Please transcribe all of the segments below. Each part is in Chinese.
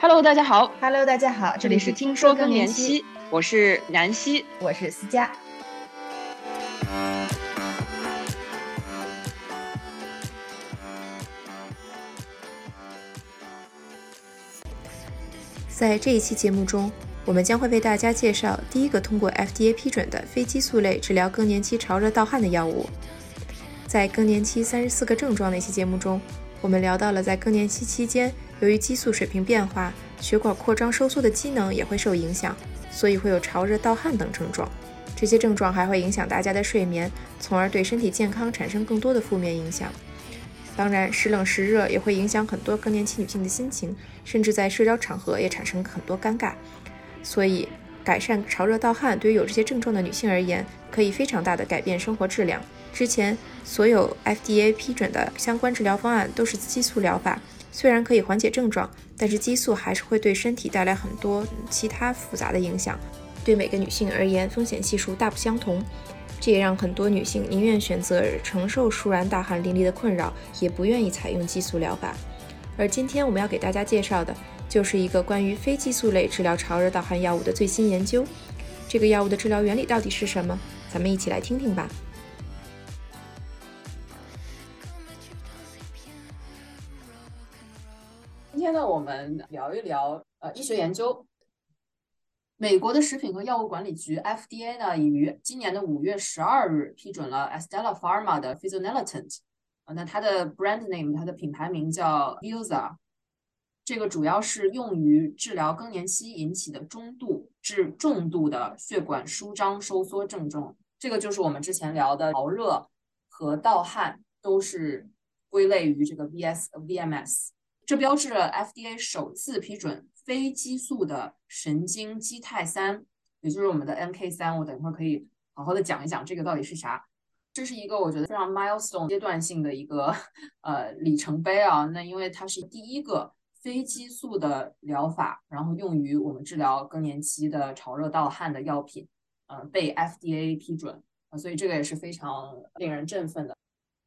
Hello，大家好。Hello，大家好，这里是听说更年期，我是南希，我是思佳。在这一期节目中，我们将会为大家介绍第一个通过 FDA 批准的非激素类治疗更年期潮热盗汗的药物。在更年期三十四个症状那期节目中，我们聊到了在更年期期间，由于激素水平变化，血管扩张收缩的机能也会受影响，所以会有潮热盗汗等症状。这些症状还会影响大家的睡眠，从而对身体健康产生更多的负面影响。当然，时冷时热也会影响很多更年期女性的心情，甚至在社交场合也产生很多尴尬。所以，改善潮热盗汗对于有这些症状的女性而言，可以非常大的改变生活质量。之前所有 FDA 批准的相关治疗方案都是激素疗法，虽然可以缓解症状，但是激素还是会对身体带来很多其他复杂的影响，对每个女性而言风险系数大不相同。这也让很多女性宁愿选择承受舒然大汗淋漓的困扰，也不愿意采用激素疗法。而今天我们要给大家介绍的，就是一个关于非激素类治疗潮热盗汗药物的最新研究。这个药物的治疗原理到底是什么？咱们一起来听听吧。天呢，我们聊一聊呃医学研究。美国的食品和药物管理局 FDA 呢，已于今年的五月十二日批准了 Estella Pharma 的 Fezolinetant，啊，那它的 brand name 它的品牌名叫 Vilza，这个主要是用于治疗更年期引起的中度至重度的血管舒张收缩症状。这个就是我们之前聊的潮热和盗汗，都是归类于这个 VS VMS。这标志了 FDA 首次批准非激素的神经基肽三，也就是我们的 NK 三。我等一会儿可以好好的讲一讲这个到底是啥。这是一个我觉得非常 milestone 阶段性的一个呃里程碑啊。那因为它是第一个非激素的疗法，然后用于我们治疗更年期的潮热盗汗的药品，呃，被 FDA 批准啊，所以这个也是非常令人振奋的。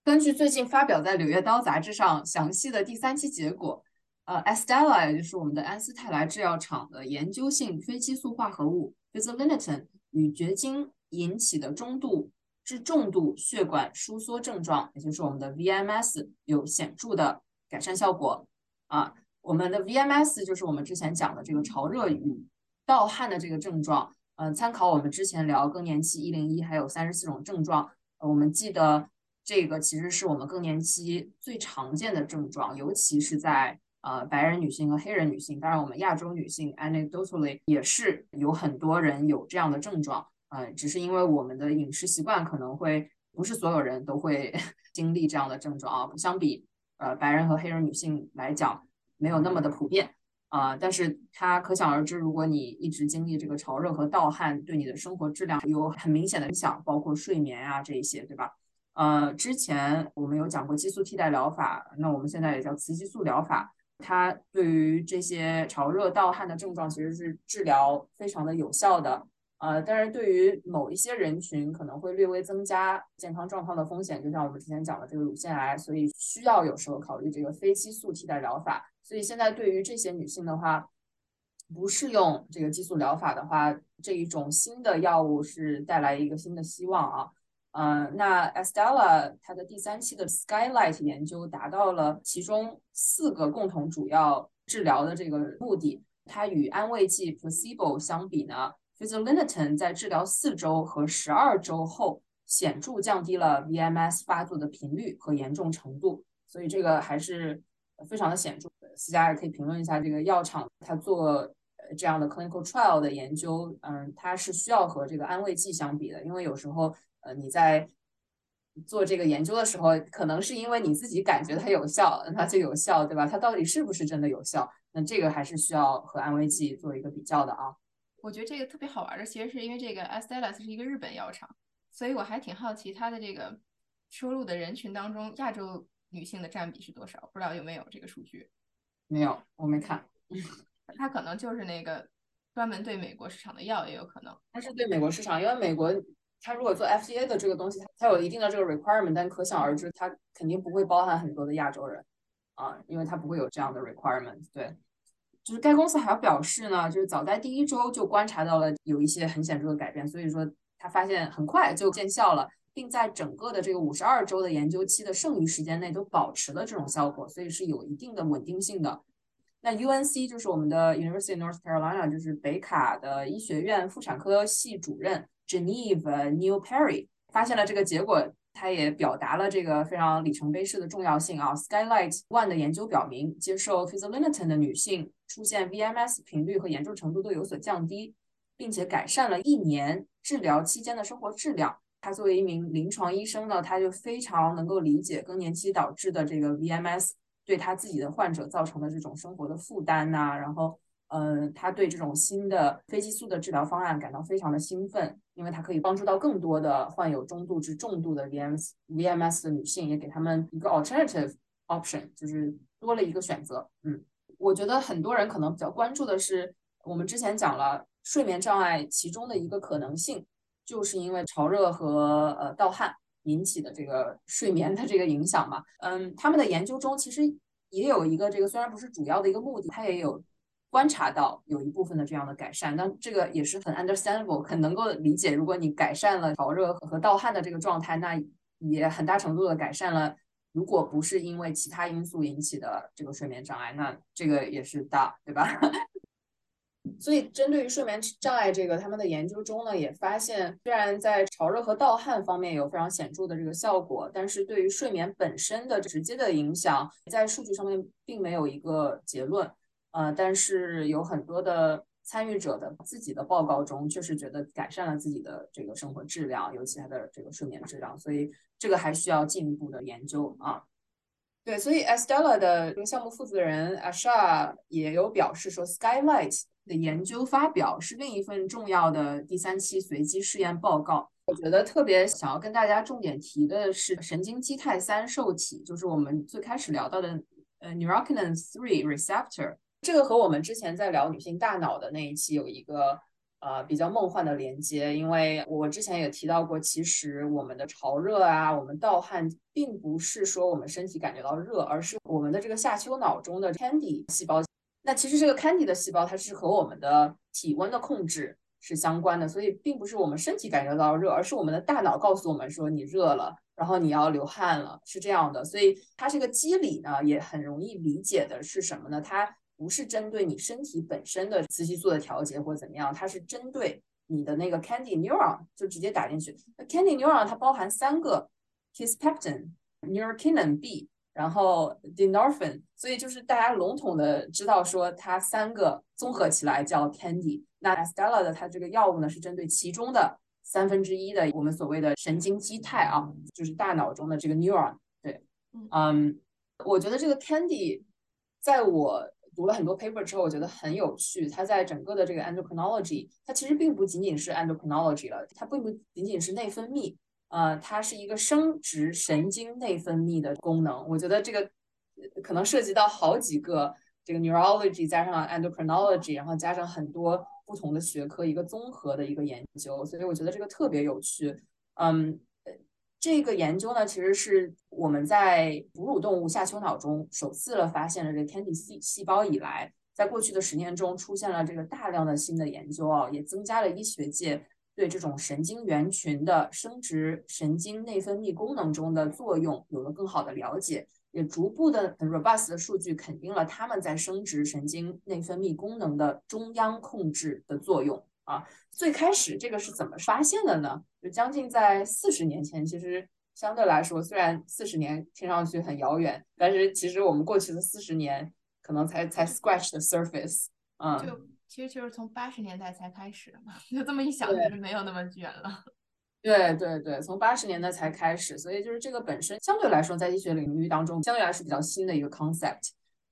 根据最近发表在《柳叶刀》杂志上详细的第三期结果，呃，Estella 也就是我们的安斯泰来制药厂的研究性非激素化合物 Fezolinetant 与绝经引起的中度至重度血管收缩症状，也就是我们的 VMS 有显著的改善效果。啊，我们的 VMS 就是我们之前讲的这个潮热与盗汗的这个症状。呃，参考我们之前聊更年期一零一还有三十四种症状，我们记得。这个其实是我们更年期最常见的症状，尤其是在呃白人女性和黑人女性。当然，我们亚洲女性 anecdotally 也是有很多人有这样的症状。呃，只是因为我们的饮食习惯可能会不是所有人都会 经历这样的症状啊。相比呃白人和黑人女性来讲，没有那么的普遍啊。但是它可想而知，如果你一直经历这个潮热和盗汗，对你的生活质量有很明显的影响，包括睡眠啊这一些，对吧？呃，之前我们有讲过激素替代疗法，那我们现在也叫雌激素疗法。它对于这些潮热盗汗的症状，其实是治疗非常的有效的。呃，但是对于某一些人群，可能会略微增加健康状况的风险，就像我们之前讲的这个乳腺癌，所以需要有时候考虑这个非激素替代疗法。所以现在对于这些女性的话，不适用这个激素疗法的话，这一种新的药物是带来一个新的希望啊。呃，那 Estella 它的第三期的 Skylight 研究达到了其中四个共同主要治疗的这个目的。它与安慰剂 placebo 相比呢 Fezolinetant 在治疗四周和十二周后显著降低了 VMS 发作的频率和严重程度，所以这个还是非常的显著的。思佳也可以评论一下这个药厂它做这样的 clinical trial 的研究，嗯，它是需要和这个安慰剂相比的，因为有时候。呃，你在做这个研究的时候，可能是因为你自己感觉它有效，它就有效，对吧？它到底是不是真的有效？那这个还是需要和安慰剂做一个比较的啊。我觉得这个特别好玩的，其实是因为这个 Astellas 是一个日本药厂，所以我还挺好奇它的这个收入的人群当中，亚洲女性的占比是多少？不知道有没有这个数据？没有，我没看。它可能就是那个专门对美国市场的药，也有可能。它是对美国市场，因为美国。它如果做 FDA 的这个东西，它有一定的这个 requirement，但可想而知，它肯定不会包含很多的亚洲人啊，因为它不会有这样的 requirement。对，就是该公司还要表示呢，就是早在第一周就观察到了有一些很显著的改变，所以说他发现很快就见效了，并在整个的这个五十二周的研究期的剩余时间内都保持了这种效果，所以是有一定的稳定性的。那 UNC 就是我们的 University of North Carolina，就是北卡的医学院妇产科系主任 Genevieve Neil Perry 发现了这个结果，他也表达了这个非常里程碑式的重要性啊。Skylight One 的研究表明，接受 Fezolinetant 的女性出现 VMS 频率和严重程度都有所降低，并且改善了一年治疗期间的生活质量。他作为一名临床医生呢，他就非常能够理解更年期导致的这个 VMS。对他自己的患者造成的这种生活的负担呐，然后，嗯，他对这种新的非激素的治疗方案感到非常的兴奋，因为它可以帮助到更多的患有中度至重度的 VMS VMS 的女性，也给他们一个 alternative option，就是多了一个选择。嗯，我觉得很多人可能比较关注的是，我们之前讲了睡眠障碍其中的一个可能性，就是因为潮热和呃盗汗。引起的这个睡眠的这个影响嘛，嗯，他们的研究中其实也有一个这个虽然不是主要的一个目的，他也有观察到有一部分的这样的改善，那这个也是很 understandable，很能够理解。如果你改善了潮热和盗汗的这个状态，那也很大程度的改善了，如果不是因为其他因素引起的这个睡眠障碍，那这个也是大，对吧？所以，针对于睡眠障碍这个，他们的研究中呢，也发现，虽然在潮热和盗汗方面有非常显著的这个效果，但是对于睡眠本身的直接的影响，在数据上面并没有一个结论。呃，但是有很多的参与者的自己的报告中，确实觉得改善了自己的这个生活质量，尤其他的这个睡眠质量。所以，这个还需要进一步的研究啊。对，所以 Estella 的这个项目负责人 Asha 也有表示说，Skylight。的研究发表是另一份重要的第三期随机试验报告。我觉得特别想要跟大家重点提的是神经基肽三受体，就是我们最开始聊到的呃 neurokinin three receptor。这个和我们之前在聊女性大脑的那一期有一个呃比较梦幻的连接，因为我之前也提到过，其实我们的潮热啊，我们盗汗，并不是说我们身体感觉到热，而是我们的这个下丘脑中的 Candy 细胞。那其实这个 Candy 的细胞，它是和我们的体温的控制是相关的，所以并不是我们身体感觉到热，而是我们的大脑告诉我们说你热了，然后你要流汗了，是这样的。所以它这个机理呢，也很容易理解的是什么呢？它不是针对你身体本身的雌激素的调节或者怎么样，它是针对你的那个 Candy neuron 就直接打进去。那 Candy neuron 它包含三个 Kisspeptin、Neurokinin B。然后 d e n o r p h i n 所以就是大家笼统的知道说它三个综合起来叫 Candy。那 Estella 的它这个药物呢是针对其中的三分之一的我们所谓的神经基肽啊，就是大脑中的这个 neuron。对，嗯，我觉得这个 Candy 在我读了很多 paper 之后，我觉得很有趣。它在整个的这个 endocrinology，它其实并不仅仅是 endocrinology 了，它并不仅仅是内分泌。呃，它是一个生殖神经内分泌的功能，我觉得这个可能涉及到好几个这个 neurology 加上 endocrinology，然后加上很多不同的学科一个综合的一个研究，所以我觉得这个特别有趣。嗯，这个研究呢，其实是我们在哺乳动物下丘脑中首次了发现了这个 Candy 细细胞以来，在过去的十年中出现了这个大量的新的研究啊，也增加了医学界。对这种神经元群的生殖神经内分泌功能中的作用有了更好的了解，也逐步的很 robust 的数据肯定了他们在生殖神经内分泌功能的中央控制的作用啊。最开始这个是怎么发现的呢？就将近在四十年前，其实相对来说，虽然四十年听上去很遥远，但是其实我们过去的四十年可能才才 scratch the surface，嗯。就其实就是从八十年代才开始的嘛，就这么一想，其实没有那么远了。对对对，从八十年代才开始，所以就是这个本身相对来说，在医学领域当中，相对来说比较新的一个 concept。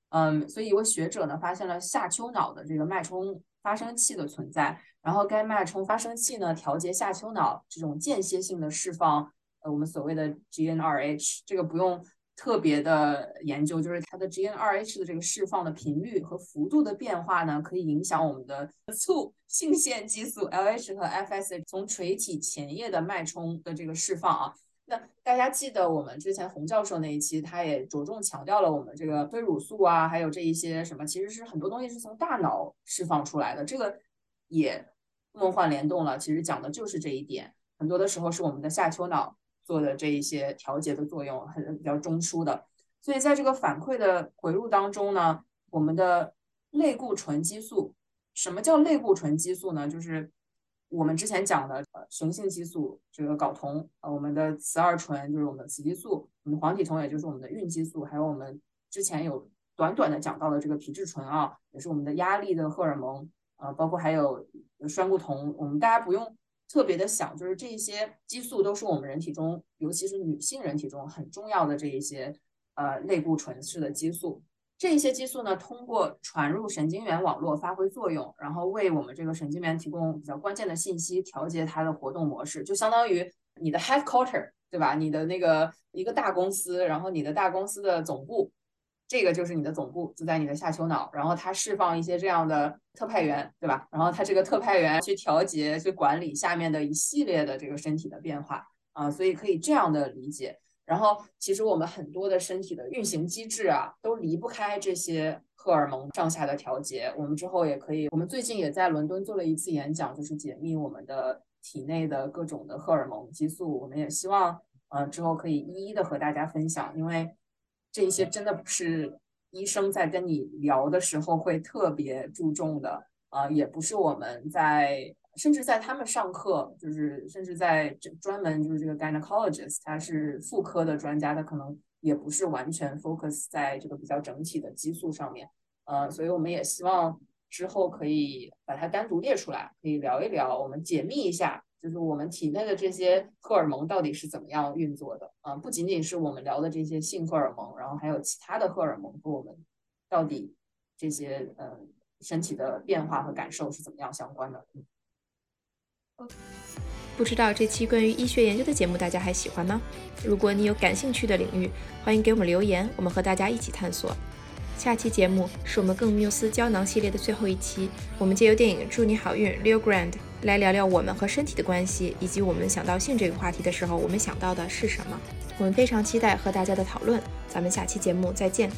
嗯，所以一位学者呢，发现了下丘脑的这个脉冲发生器的存在，然后该脉冲发生器呢，调节下丘脑这种间歇性的释放，呃，我们所谓的 GnRH，这个不用。特别的研究就是它的 GnRH 的这个释放的频率和幅度的变化呢，可以影响我们的促性腺激素 LH 和 FSH 从垂体前叶的脉冲的这个释放啊。那大家记得我们之前洪教授那一期，他也着重强调了我们这个催乳素啊，还有这一些什么，其实是很多东西是从大脑释放出来的，这个也梦幻联动了。其实讲的就是这一点，很多的时候是我们的下丘脑做的这一些调节的作用，很比较中枢的。所以在这个反馈的回路当中呢，我们的类固醇激素，什么叫类固醇激素呢？就是我们之前讲的呃雄性激素，这个睾酮，呃我们的雌二醇就是我们的雌激素，我们黄体酮也就是我们的孕激素，还有我们之前有短短的讲到的这个皮质醇啊，也是我们的压力的荷尔蒙，呃，包括还有栓固酮，我们大家不用特别的想，就是这些激素都是我们人体中，尤其是女性人体中很重要的这一些呃类固醇式的激素。这些激素呢，通过传入神经元网络发挥作用，然后为我们这个神经元提供比较关键的信息，调节它的活动模式，就相当于你的 headquarter，对吧？你的那个一个大公司，然后你的大公司的总部，这个就是你的总部，就在你的下丘脑，然后它释放一些这样的特派员，对吧？然后它这个特派员去调节、去管理下面的一系列的这个身体的变化啊，所以可以这样的理解。然后，其实我们很多的身体的运行机制啊，都离不开这些荷尔蒙上下的调节。我们之后也可以，我们最近也在伦敦做了一次演讲，就是解密我们的体内的各种的荷尔蒙激素。我们也希望，呃，之后可以一一的和大家分享，因为这一些真的不是医生在跟你聊的时候会特别注重的，啊，也不是我们在。甚至在他们上课，就是甚至在专门就是这个 gynecologist，他是妇科的专家，他可能也不是完全 focus 在这个比较整体的激素上面，呃，所以我们也希望之后可以把它单独列出来，可以聊一聊，我们解密一下，就是我们体内的这些荷尔蒙到底是怎么样运作的，啊，不仅仅是我们聊的这些性荷尔蒙，然后还有其他的荷尔蒙和我们到底这些呃身体的变化和感受是怎么样相关的。不知道这期关于医学研究的节目大家还喜欢吗？如果你有感兴趣的领域，欢迎给我们留言，我们和大家一起探索。下期节目是我们更缪斯胶囊系列的最后一期，我们借由电影《祝你好运》（Leo Grand） 来聊聊我们和身体的关系，以及我们想到性这个话题的时候，我们想到的是什么。我们非常期待和大家的讨论，咱们下期节目再见。